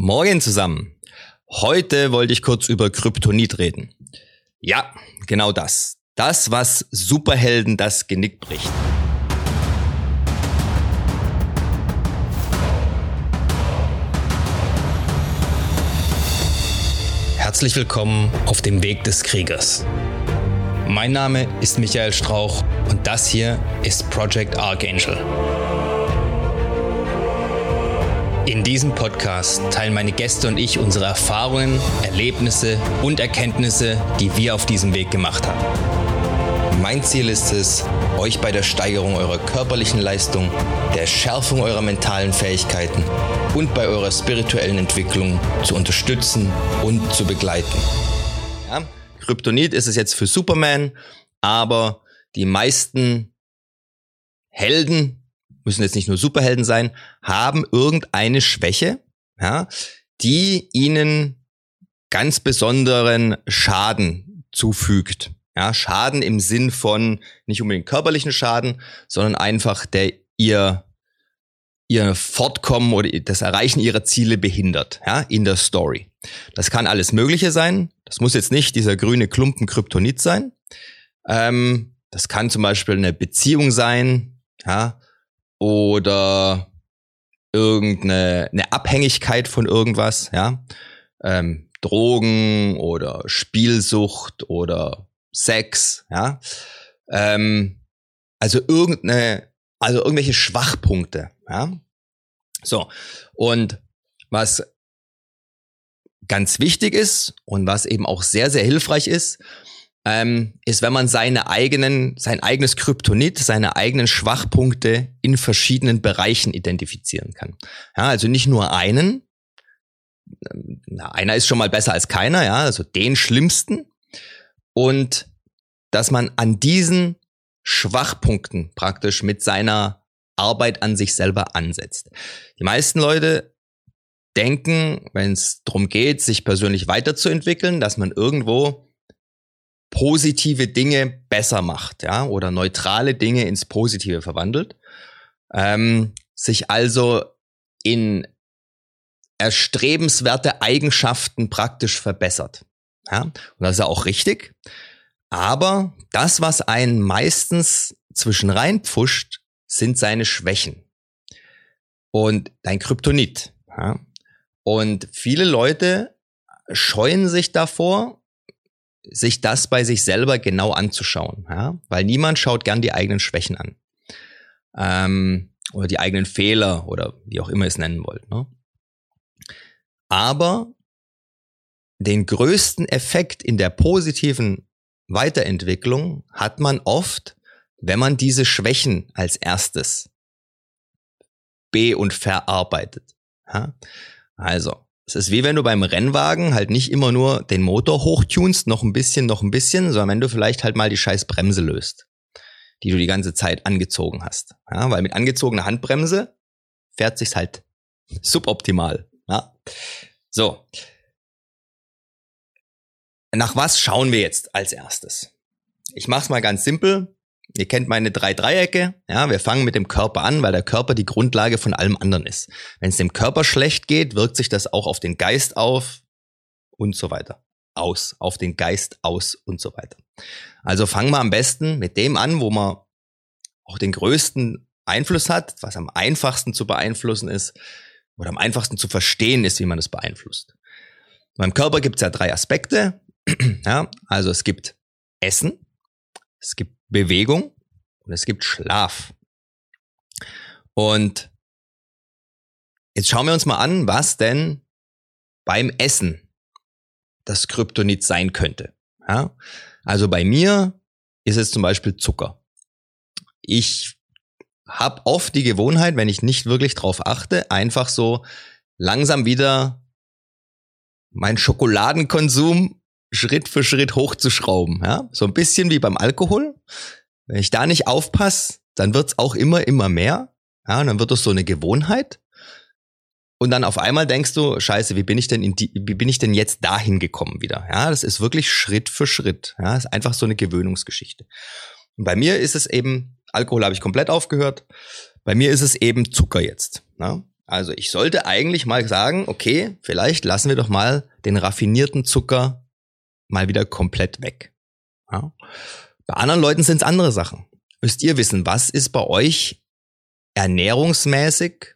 Morgen zusammen. Heute wollte ich kurz über Kryptonit reden. Ja, genau das. Das, was Superhelden das Genick bricht. Herzlich willkommen auf dem Weg des Kriegers. Mein Name ist Michael Strauch und das hier ist Project Archangel. In diesem Podcast teilen meine Gäste und ich unsere Erfahrungen, Erlebnisse und Erkenntnisse, die wir auf diesem Weg gemacht haben. Mein Ziel ist es, euch bei der Steigerung eurer körperlichen Leistung, der Schärfung eurer mentalen Fähigkeiten und bei eurer spirituellen Entwicklung zu unterstützen und zu begleiten. Ja, Kryptonit ist es jetzt für Superman, aber die meisten Helden, müssen jetzt nicht nur Superhelden sein, haben irgendeine Schwäche, ja, die ihnen ganz besonderen Schaden zufügt. Ja, Schaden im Sinn von nicht unbedingt körperlichen Schaden, sondern einfach der ihr ihr Fortkommen oder das Erreichen ihrer Ziele behindert, ja, in der Story. Das kann alles Mögliche sein. Das muss jetzt nicht dieser grüne Klumpen Kryptonit sein. Ähm, das kann zum Beispiel eine Beziehung sein, ja, oder irgendeine eine Abhängigkeit von irgendwas, ja, ähm, Drogen oder Spielsucht oder Sex, ja, ähm, also irgendeine, also irgendwelche Schwachpunkte, ja. So und was ganz wichtig ist und was eben auch sehr sehr hilfreich ist, ähm, ist, wenn man seine eigenen, sein eigenes Kryptonit, seine eigenen Schwachpunkte in verschiedenen Bereichen identifizieren kann. Ja, also nicht nur einen. Na, einer ist schon mal besser als keiner, ja, also den schlimmsten. Und dass man an diesen Schwachpunkten praktisch mit seiner Arbeit an sich selber ansetzt. Die meisten Leute denken, wenn es darum geht, sich persönlich weiterzuentwickeln, dass man irgendwo positive Dinge besser macht, ja, oder neutrale Dinge ins Positive verwandelt, ähm, sich also in erstrebenswerte Eigenschaften praktisch verbessert. Ja, und das ist ja auch richtig. Aber das, was einen meistens zwischen rein pfuscht, sind seine Schwächen. Und dein Kryptonit. Ja. Und viele Leute scheuen sich davor, sich das bei sich selber genau anzuschauen, ja? weil niemand schaut gern die eigenen Schwächen an ähm, oder die eigenen Fehler oder wie auch immer ihr es nennen wollt. Ne? Aber den größten Effekt in der positiven Weiterentwicklung hat man oft, wenn man diese Schwächen als erstes be- und verarbeitet. Ja? Also, es ist wie wenn du beim Rennwagen halt nicht immer nur den Motor hochtunst, noch ein bisschen, noch ein bisschen, sondern wenn du vielleicht halt mal die scheiß Bremse löst, die du die ganze Zeit angezogen hast. Ja, weil mit angezogener Handbremse fährt sich's halt suboptimal. Ja. So. Nach was schauen wir jetzt als erstes? Ich mach's mal ganz simpel. Ihr kennt meine drei Dreiecke. Ja, wir fangen mit dem Körper an, weil der Körper die Grundlage von allem anderen ist. Wenn es dem Körper schlecht geht, wirkt sich das auch auf den Geist auf und so weiter. Aus, auf den Geist aus und so weiter. Also fangen wir am besten mit dem an, wo man auch den größten Einfluss hat, was am einfachsten zu beeinflussen ist oder am einfachsten zu verstehen ist, wie man es beeinflusst. Beim Körper gibt es ja drei Aspekte. Ja, also es gibt Essen, es gibt Bewegung und es gibt Schlaf. Und jetzt schauen wir uns mal an, was denn beim Essen das Kryptonit sein könnte. Ja? Also bei mir ist es zum Beispiel Zucker. Ich habe oft die Gewohnheit, wenn ich nicht wirklich drauf achte, einfach so langsam wieder meinen Schokoladenkonsum Schritt für Schritt hochzuschrauben. Ja? So ein bisschen wie beim Alkohol. Wenn ich da nicht aufpasse, dann wird's auch immer, immer mehr. Ja, und dann wird es so eine Gewohnheit. Und dann auf einmal denkst du, scheiße, wie bin ich denn in die, wie bin ich denn jetzt dahin gekommen wieder? Ja, das ist wirklich Schritt für Schritt. Ja, das ist einfach so eine Gewöhnungsgeschichte. Und bei mir ist es eben, Alkohol habe ich komplett aufgehört. Bei mir ist es eben Zucker jetzt. Ja? Also ich sollte eigentlich mal sagen, okay, vielleicht lassen wir doch mal den raffinierten Zucker mal wieder komplett weg. Ja. Bei anderen Leuten sind es andere Sachen. Müsst ihr wissen, was ist bei euch ernährungsmäßig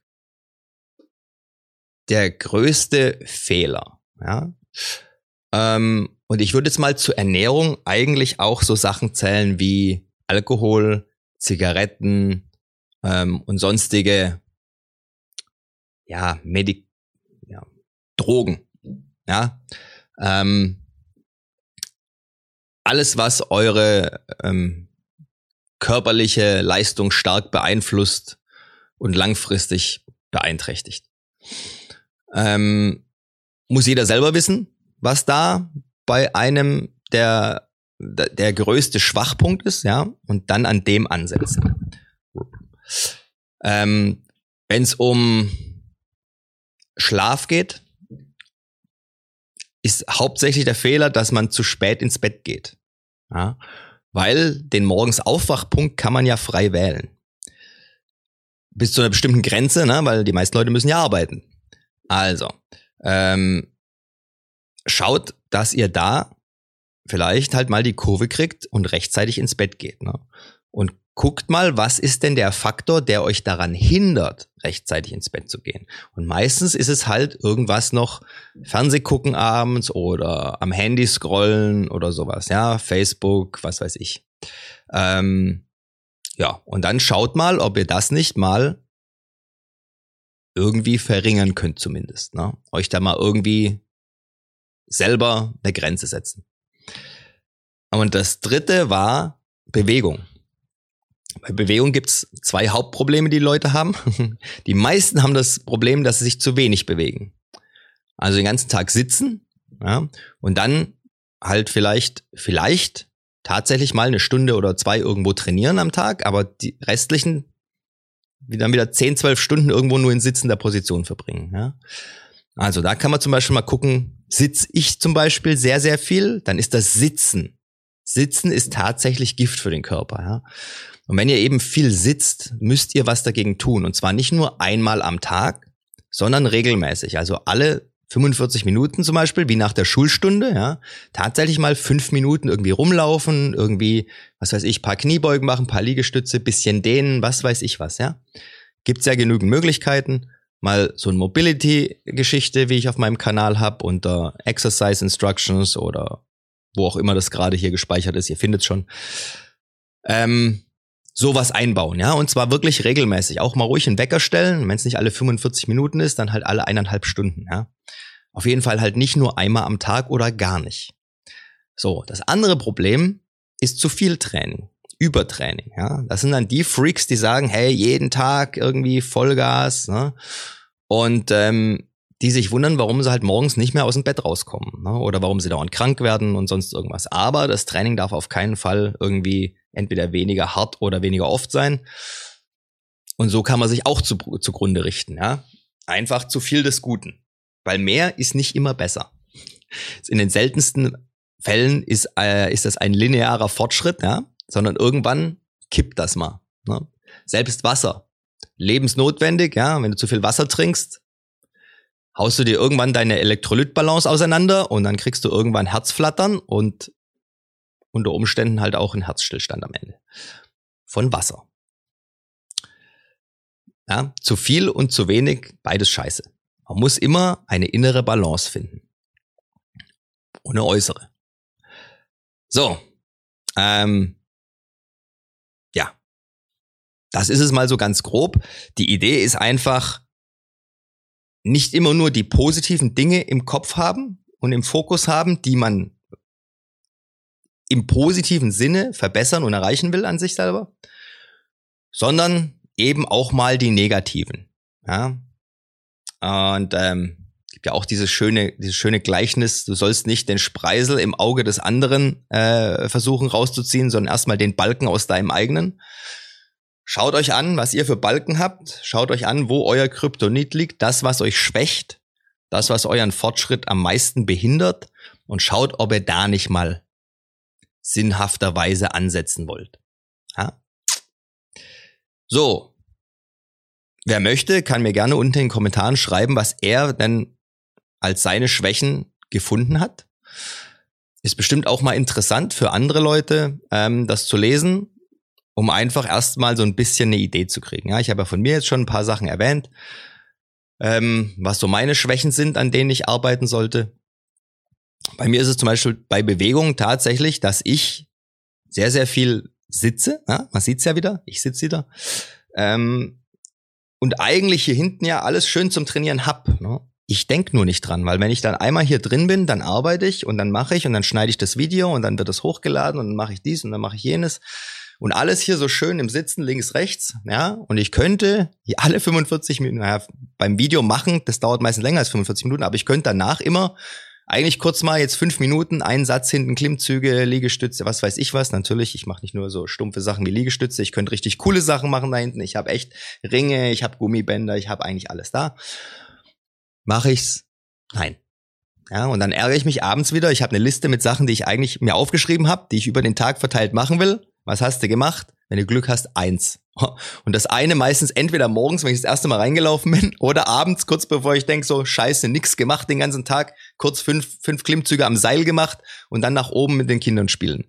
der größte Fehler? Ja. Ähm, und ich würde jetzt mal zur Ernährung eigentlich auch so Sachen zählen wie Alkohol, Zigaretten ähm, und sonstige ja, Medik ja, Drogen. Ja. Ähm, alles, was eure ähm, körperliche Leistung stark beeinflusst und langfristig beeinträchtigt. Ähm, muss jeder selber wissen, was da bei einem der, der größte Schwachpunkt ist, ja, und dann an dem ansetzen. Ähm, Wenn es um Schlaf geht, ist hauptsächlich der Fehler, dass man zu spät ins Bett geht. Ja, weil den morgens Aufwachpunkt kann man ja frei wählen. Bis zu einer bestimmten Grenze, ne? weil die meisten Leute müssen ja arbeiten. Also, ähm, schaut, dass ihr da vielleicht halt mal die Kurve kriegt und rechtzeitig ins Bett geht. Ne? Und guckt mal, was ist denn der Faktor, der euch daran hindert, rechtzeitig ins Bett zu gehen. Und meistens ist es halt irgendwas noch Fernseh gucken abends oder am Handy scrollen oder sowas, ja, Facebook, was weiß ich. Ähm, ja, und dann schaut mal, ob ihr das nicht mal irgendwie verringern könnt zumindest. Ne? Euch da mal irgendwie selber eine Grenze setzen. Und das dritte war Bewegung. Bei Bewegung gibt's zwei Hauptprobleme, die Leute haben. Die meisten haben das Problem, dass sie sich zu wenig bewegen. Also den ganzen Tag sitzen ja, und dann halt vielleicht, vielleicht tatsächlich mal eine Stunde oder zwei irgendwo trainieren am Tag, aber die restlichen dann wieder 10, 12 Stunden irgendwo nur in sitzender Position verbringen. Ja. Also da kann man zum Beispiel mal gucken, sitz ich zum Beispiel sehr, sehr viel, dann ist das Sitzen. Sitzen ist tatsächlich Gift für den Körper. Ja. Und wenn ihr eben viel sitzt, müsst ihr was dagegen tun. Und zwar nicht nur einmal am Tag, sondern regelmäßig. Also alle 45 Minuten zum Beispiel, wie nach der Schulstunde, ja, tatsächlich mal fünf Minuten irgendwie rumlaufen, irgendwie, was weiß ich, paar Kniebeugen machen, paar Liegestütze, bisschen dehnen, was weiß ich was, ja. Gibt's ja genügend Möglichkeiten. Mal so ein Mobility-Geschichte, wie ich auf meinem Kanal habe, unter Exercise Instructions oder wo auch immer das gerade hier gespeichert ist, ihr findet schon. Ähm, sowas einbauen, ja, und zwar wirklich regelmäßig. Auch mal ruhig einen Wecker stellen, wenn es nicht alle 45 Minuten ist, dann halt alle eineinhalb Stunden, ja. Auf jeden Fall halt nicht nur einmal am Tag oder gar nicht. So, das andere Problem ist zu viel Training, Übertraining, ja. Das sind dann die Freaks, die sagen, hey, jeden Tag irgendwie Vollgas, ne? Und ähm, die sich wundern, warum sie halt morgens nicht mehr aus dem Bett rauskommen ne? oder warum sie dauernd krank werden und sonst irgendwas. Aber das Training darf auf keinen Fall irgendwie entweder weniger hart oder weniger oft sein. Und so kann man sich auch zu, zugrunde richten. Ja? Einfach zu viel des Guten. Weil mehr ist nicht immer besser. In den seltensten Fällen ist, äh, ist das ein linearer Fortschritt, ja? sondern irgendwann kippt das mal. Ne? Selbst Wasser. Lebensnotwendig, ja, wenn du zu viel Wasser trinkst, haust du dir irgendwann deine Elektrolytbalance auseinander und dann kriegst du irgendwann Herzflattern und unter Umständen halt auch einen Herzstillstand am Ende. Von Wasser. Ja, zu viel und zu wenig, beides scheiße. Man muss immer eine innere Balance finden. Eine äußere. So. Ähm, ja. Das ist es mal so ganz grob. Die Idee ist einfach, nicht immer nur die positiven Dinge im Kopf haben und im Fokus haben, die man im positiven Sinne verbessern und erreichen will an sich selber, sondern eben auch mal die negativen. Ja? Und ähm, gibt ja auch dieses schöne, dieses schöne Gleichnis, du sollst nicht den Spreisel im Auge des anderen äh, versuchen rauszuziehen, sondern erstmal den Balken aus deinem eigenen. Schaut euch an, was ihr für Balken habt. Schaut euch an, wo euer Kryptonit liegt. Das, was euch schwächt. Das, was euren Fortschritt am meisten behindert. Und schaut, ob ihr da nicht mal sinnhafterweise ansetzen wollt. Ja? So. wer möchte, kann mir gerne unten in den Kommentaren schreiben, was er denn als seine Schwächen gefunden hat. Ist bestimmt auch mal interessant für andere Leute, ähm, das zu lesen, um einfach erstmal so ein bisschen eine Idee zu kriegen. Ja, ich habe ja von mir jetzt schon ein paar Sachen erwähnt, ähm, was so meine Schwächen sind, an denen ich arbeiten sollte. Bei mir ist es zum Beispiel bei Bewegung tatsächlich, dass ich sehr, sehr viel sitze. Ja, man sieht's ja wieder, ich sitze wieder. Ähm, und eigentlich hier hinten ja alles schön zum Trainieren hab. Ne? Ich denk nur nicht dran, weil wenn ich dann einmal hier drin bin, dann arbeite ich und dann mache ich und dann schneide ich das Video und dann wird es hochgeladen und dann mache ich dies und dann mache ich jenes. Und alles hier so schön im Sitzen, links, rechts, ja. Und ich könnte alle 45 Minuten, naja, beim Video machen, das dauert meistens länger als 45 Minuten, aber ich könnte danach immer eigentlich kurz mal jetzt fünf Minuten, einen Satz hinten, Klimmzüge, Liegestütze, was weiß ich was. Natürlich, ich mache nicht nur so stumpfe Sachen wie Liegestütze, ich könnte richtig coole Sachen machen da hinten. Ich habe echt Ringe, ich habe Gummibänder, ich habe eigentlich alles da. Mache ich's? Nein. Ja, und dann ärgere ich mich abends wieder. Ich habe eine Liste mit Sachen, die ich eigentlich mir aufgeschrieben habe, die ich über den Tag verteilt machen will. Was hast du gemacht? Wenn du Glück hast, eins. Und das eine meistens entweder morgens, wenn ich das erste Mal reingelaufen bin, oder abends, kurz bevor ich denke, so scheiße, nix gemacht den ganzen Tag, kurz fünf, fünf Klimmzüge am Seil gemacht und dann nach oben mit den Kindern spielen.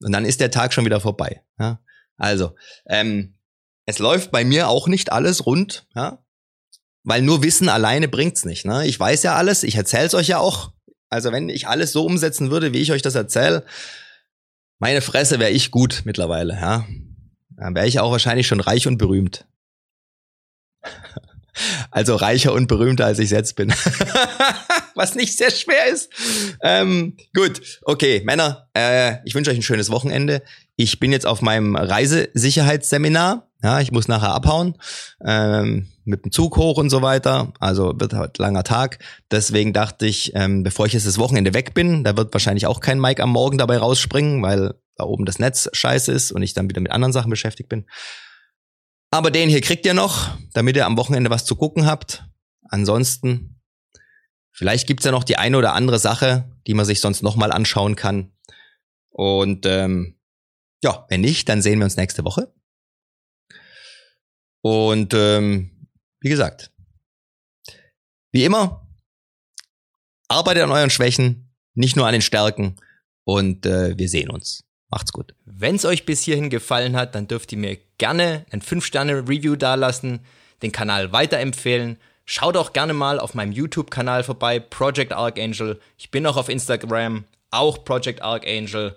Und dann ist der Tag schon wieder vorbei. Ja? Also, ähm, es läuft bei mir auch nicht alles rund, ja? weil nur Wissen alleine bringt's nicht. Ne? Ich weiß ja alles, ich erzähl's euch ja auch. Also wenn ich alles so umsetzen würde, wie ich euch das erzähle, meine Fresse wäre ich gut mittlerweile, ja. Dann wäre ich auch wahrscheinlich schon reich und berühmt. Also reicher und berühmter, als ich jetzt bin. Was nicht sehr schwer ist. Ähm, gut, okay, Männer, äh, ich wünsche euch ein schönes Wochenende. Ich bin jetzt auf meinem Reisesicherheitsseminar. Ja, ich muss nachher abhauen. Ähm, mit dem Zug hoch und so weiter. Also wird halt langer Tag. Deswegen dachte ich, ähm, bevor ich jetzt das Wochenende weg bin, da wird wahrscheinlich auch kein Mike am Morgen dabei rausspringen, weil da oben das Netz scheiße ist und ich dann wieder mit anderen Sachen beschäftigt bin. Aber den hier kriegt ihr noch, damit ihr am Wochenende was zu gucken habt. Ansonsten, vielleicht gibt's ja noch die eine oder andere Sache, die man sich sonst nochmal anschauen kann. Und ähm, ja, wenn nicht, dann sehen wir uns nächste Woche. Und ähm, wie gesagt, wie immer, arbeitet an euren Schwächen, nicht nur an den Stärken. Und äh, wir sehen uns. Macht's gut. Wenn es euch bis hierhin gefallen hat, dann dürft ihr mir gerne ein 5-Sterne-Review dalassen, den Kanal weiterempfehlen. Schaut auch gerne mal auf meinem YouTube-Kanal vorbei, Project Archangel. Ich bin auch auf Instagram, auch Project Archangel.